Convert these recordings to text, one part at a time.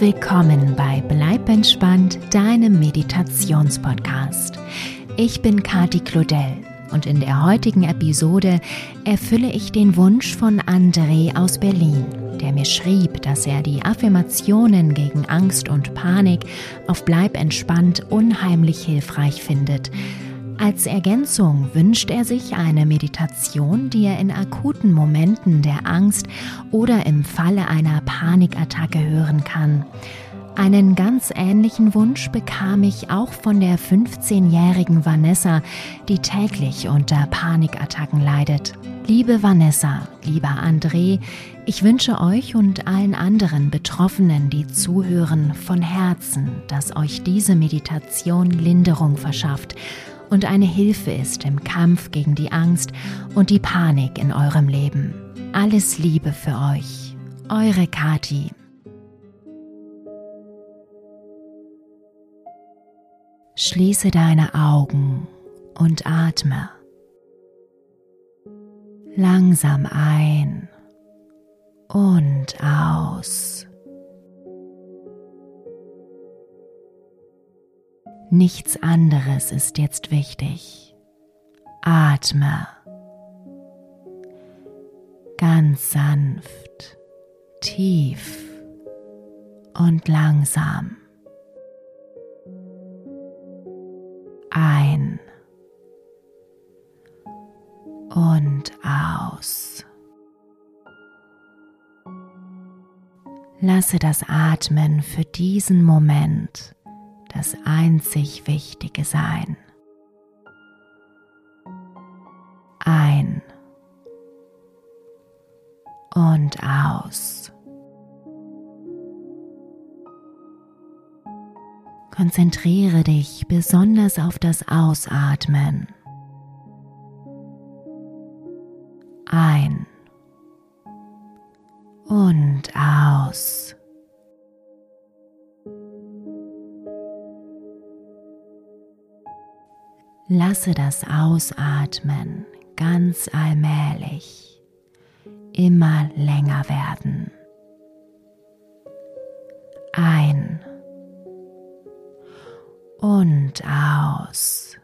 willkommen bei Bleib entspannt, deinem Meditationspodcast. Ich bin Kati Claudel und in der heutigen Episode erfülle ich den Wunsch von André aus Berlin, der mir schrieb, dass er die Affirmationen gegen Angst und Panik auf Bleib entspannt unheimlich hilfreich findet als Ergänzung wünscht er sich eine Meditation, die er in akuten Momenten der Angst oder im Falle einer Panikattacke hören kann. Einen ganz ähnlichen Wunsch bekam ich auch von der 15-jährigen Vanessa, die täglich unter Panikattacken leidet. Liebe Vanessa, lieber André, ich wünsche euch und allen anderen Betroffenen, die zuhören, von Herzen, dass euch diese Meditation Linderung verschafft und eine Hilfe ist im Kampf gegen die Angst und die Panik in eurem Leben. Alles Liebe für euch. Eure Kati. Schließe deine Augen und atme. Langsam ein und aus. Nichts anderes ist jetzt wichtig. Atme. Ganz sanft, tief und langsam. Ein und aus. Lasse das Atmen für diesen Moment das einzig Wichtige sein. Ein und aus. Konzentriere dich besonders auf das Ausatmen. Ein Lasse das Ausatmen ganz allmählich immer länger werden. Ein und aus.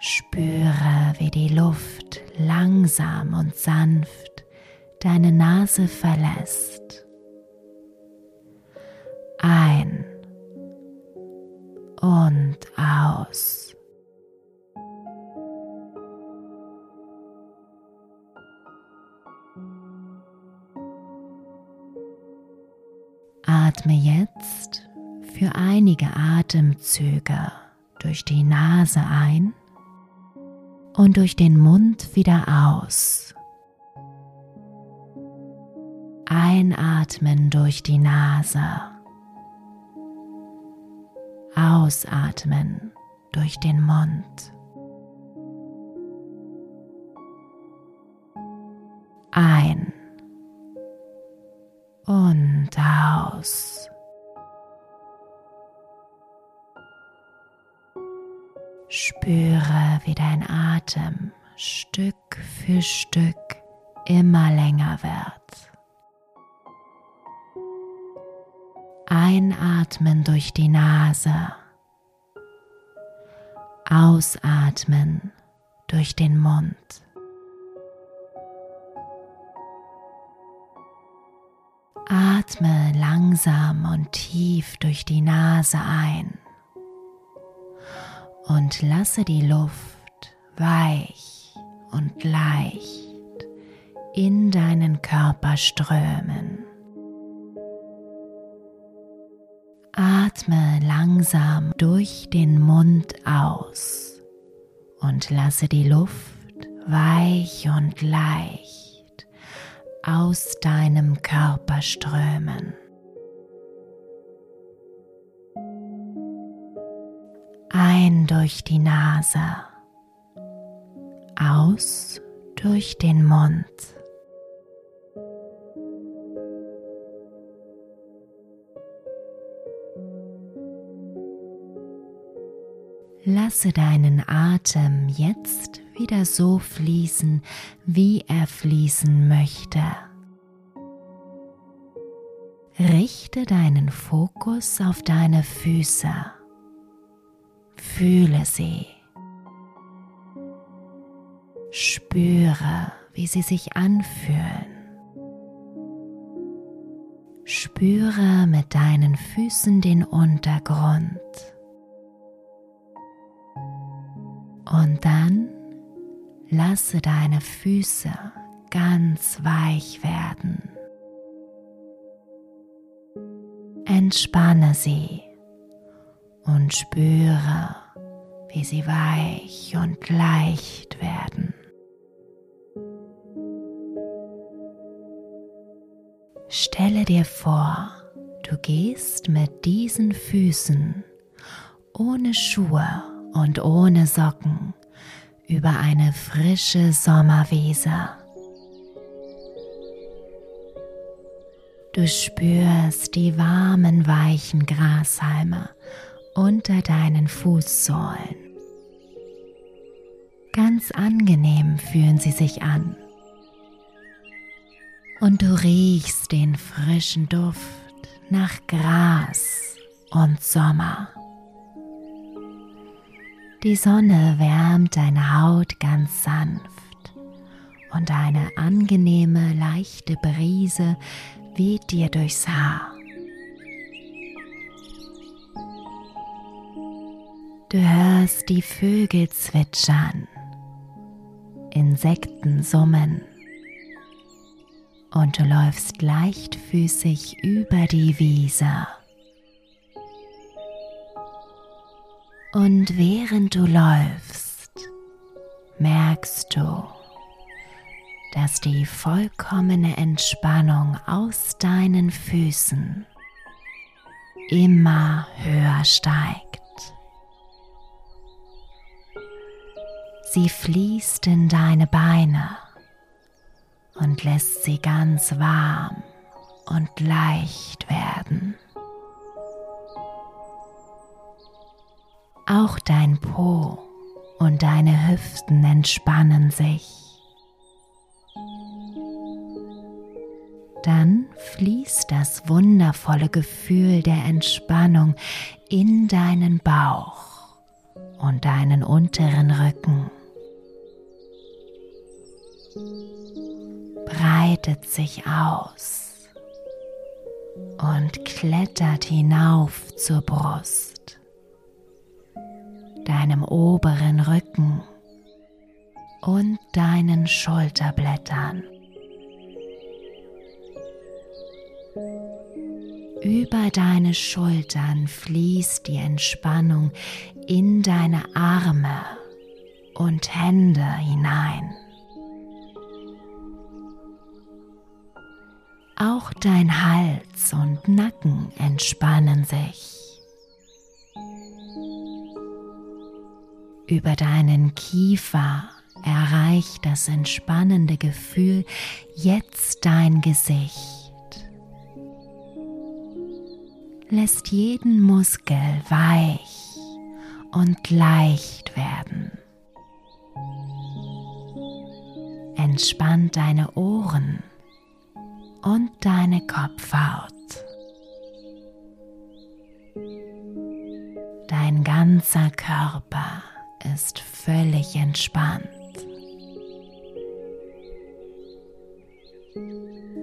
Spüre, wie die Luft langsam und sanft deine Nase verlässt. Ein und aus. Atme jetzt für einige Atemzüge durch die Nase ein und durch den Mund wieder aus. Einatmen durch die Nase Ausatmen durch den Mund. Ein und aus. Spüre, wie dein Atem Stück für Stück immer länger wird. Einatmen durch die Nase. Ausatmen durch den Mund. Atme langsam und tief durch die Nase ein und lasse die Luft weich und leicht in deinen Körper strömen. Atme langsam durch den Mund aus und lasse die Luft weich und leicht aus deinem Körper strömen. Ein durch die Nase, aus durch den Mund. Lasse deinen Atem jetzt wieder so fließen, wie er fließen möchte. Richte deinen Fokus auf deine Füße. Fühle sie. Spüre, wie sie sich anfühlen. Spüre mit deinen Füßen den Untergrund. Und dann lasse deine Füße ganz weich werden. Entspanne sie und spüre, wie sie weich und leicht werden. Stelle dir vor, du gehst mit diesen Füßen ohne Schuhe und ohne Socken über eine frische Sommerwiese. Du spürst die warmen, weichen Grashalme unter deinen Fußsohlen. Ganz angenehm fühlen sie sich an und du riechst den frischen Duft nach Gras und Sommer. Die Sonne wärmt deine Haut ganz sanft und eine angenehme, leichte Brise weht dir durchs Haar. Du hörst die Vögel zwitschern, Insekten summen und du läufst leichtfüßig über die Wiese. Und während du läufst, merkst du, dass die vollkommene Entspannung aus deinen Füßen immer höher steigt. Sie fließt in deine Beine und lässt sie ganz warm und leicht werden. Auch dein Po und deine Hüften entspannen sich. Dann fließt das wundervolle Gefühl der Entspannung in deinen Bauch und deinen unteren Rücken breitet sich aus und klettert hinauf zur Brust, deinem oberen Rücken und deinen Schulterblättern. Über deine Schultern fließt die Entspannung in deine Arme und Hände hinein. Auch dein Hals und Nacken entspannen sich. Über deinen Kiefer erreicht das entspannende Gefühl jetzt dein Gesicht. Lässt jeden Muskel weich und leicht werden. Entspannt deine Ohren und deine Kopfhaut. Dein ganzer Körper ist völlig entspannt.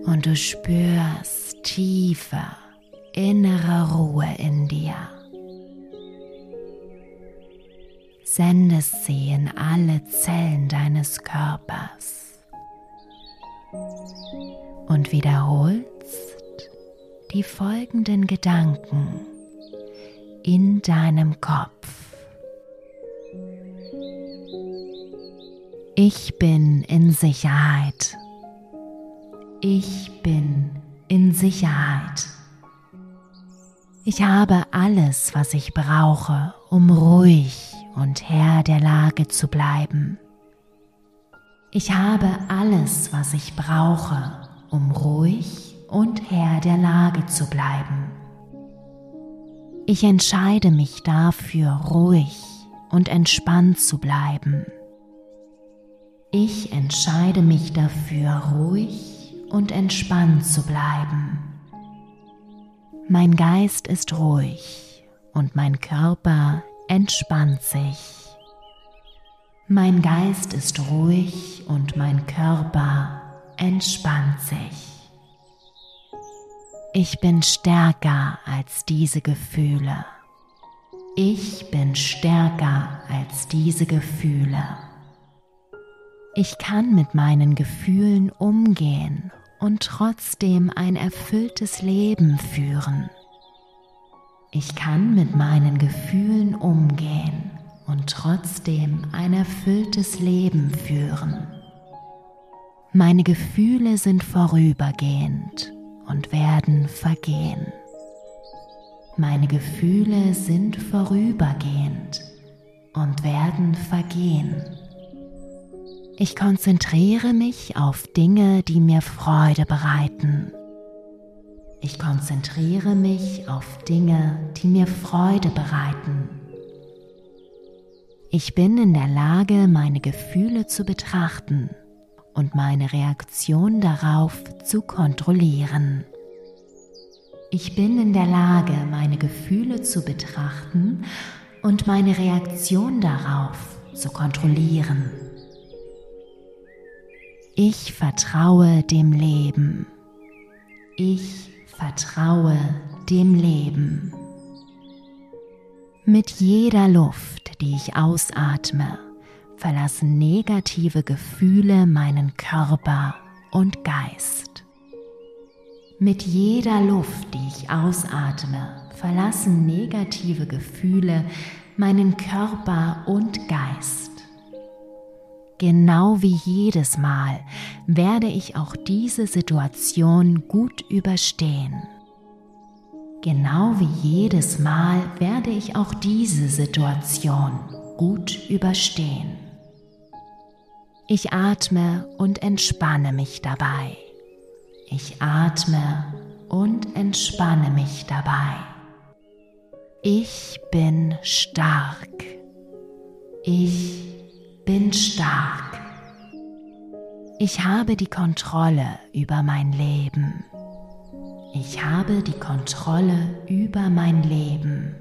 Und du spürst tiefe innere Ruhe in dir. Sendest sie in alle Zellen deines Körpers und wiederholst die folgenden Gedanken in deinem Kopf. Ich bin in Sicherheit. Ich bin in Sicherheit. Ich habe alles, was ich brauche, um ruhig und Herr der Lage zu bleiben. Ich habe alles, was ich brauche, um ruhig und Herr der Lage zu bleiben. Ich entscheide mich dafür, ruhig und entspannt zu bleiben. Ich entscheide mich dafür, ruhig und entspannt zu bleiben. Mein Geist ist ruhig und mein Körper entspannt sich. Mein Geist ist ruhig und mein Körper entspannt sich. Ich bin stärker als diese Gefühle. Ich bin stärker als diese Gefühle. Ich kann mit meinen Gefühlen umgehen und trotzdem ein erfülltes Leben führen. Ich kann mit meinen Gefühlen umgehen und trotzdem ein erfülltes Leben führen. Meine Gefühle sind vorübergehend und werden vergehen. Meine Gefühle sind vorübergehend und werden vergehen. Ich konzentriere mich auf Dinge, die mir Freude bereiten. Ich konzentriere mich auf Dinge, die mir Freude bereiten. Ich bin in der Lage, meine Gefühle zu betrachten und meine Reaktion darauf zu kontrollieren. Ich bin in der Lage, meine Gefühle zu betrachten und meine Reaktion darauf zu kontrollieren. Ich vertraue dem Leben. Ich vertraue dem Leben. Mit jeder Luft, die ich ausatme, verlassen negative Gefühle meinen Körper und Geist. Mit jeder Luft, die ich ausatme, verlassen negative Gefühle meinen Körper und Geist. Genau wie jedes Mal werde ich auch diese Situation gut überstehen. Genau wie jedes Mal werde ich auch diese Situation gut überstehen. Ich atme und entspanne mich dabei. Ich atme und entspanne mich dabei. Ich bin stark. Ich bin stark. Ich habe die Kontrolle über mein Leben. Ich habe die Kontrolle über mein Leben.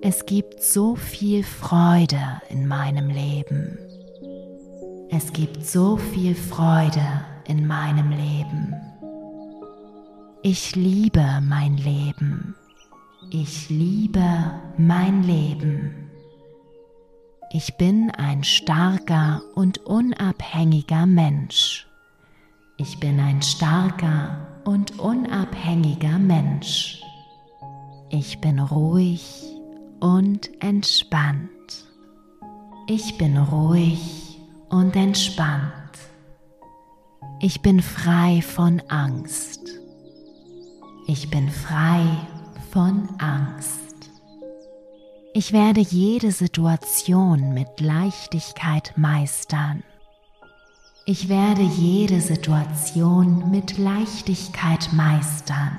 Es gibt so viel Freude in meinem Leben. Es gibt so viel Freude in meinem Leben. Ich liebe mein Leben. Ich liebe mein Leben. Ich bin ein starker und unabhängiger Mensch. Ich bin ein starker und unabhängiger Mensch. Ich bin ruhig und entspannt. Ich bin ruhig und entspannt. Ich bin frei von Angst. Ich bin frei von Angst. Ich werde jede Situation mit Leichtigkeit meistern. Ich werde jede Situation mit Leichtigkeit meistern.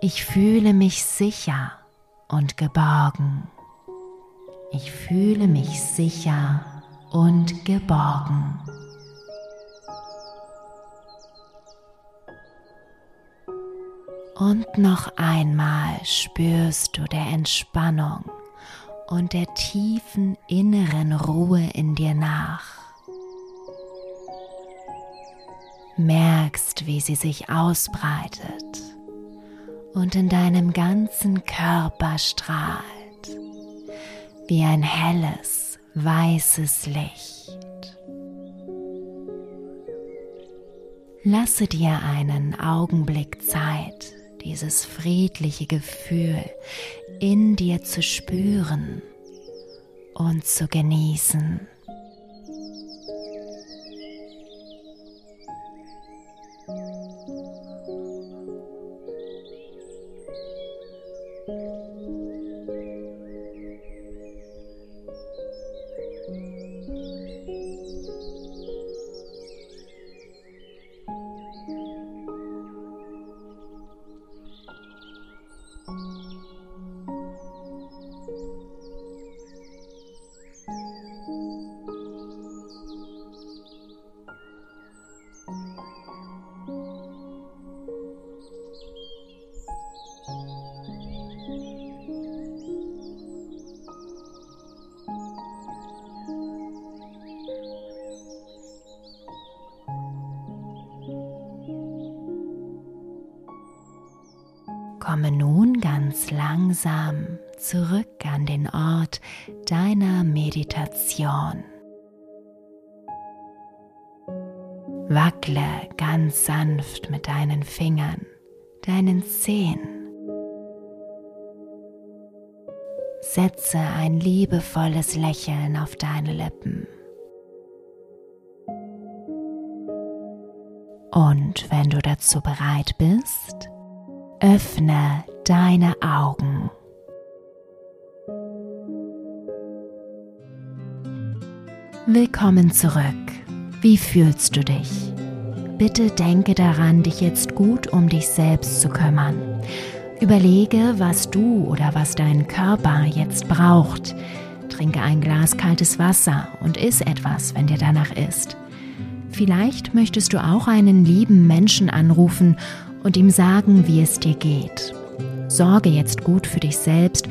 Ich fühle mich sicher und geborgen. Ich fühle mich sicher und geborgen. Und noch einmal spürst du der Entspannung und der tiefen inneren Ruhe in dir nach. Merkst, wie sie sich ausbreitet und in deinem ganzen Körper strahlt, wie ein helles, weißes Licht. Lasse dir einen Augenblick Zeit, dieses friedliche Gefühl in dir zu spüren und zu genießen. Ganz langsam zurück an den Ort deiner Meditation. Wackle ganz sanft mit deinen Fingern, deinen Zehen. Setze ein liebevolles Lächeln auf deine Lippen. Und wenn du dazu bereit bist, öffne deine Augen. Willkommen zurück. Wie fühlst du dich? Bitte denke daran, dich jetzt gut um dich selbst zu kümmern. Überlege, was du oder was dein Körper jetzt braucht. Trinke ein Glas kaltes Wasser und iss etwas, wenn dir danach ist. Vielleicht möchtest du auch einen lieben Menschen anrufen und ihm sagen, wie es dir geht. Sorge jetzt gut für dich selbst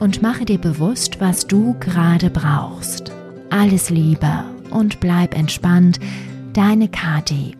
und mache dir bewusst, was du gerade brauchst. Alles Liebe und bleib entspannt, deine Kati.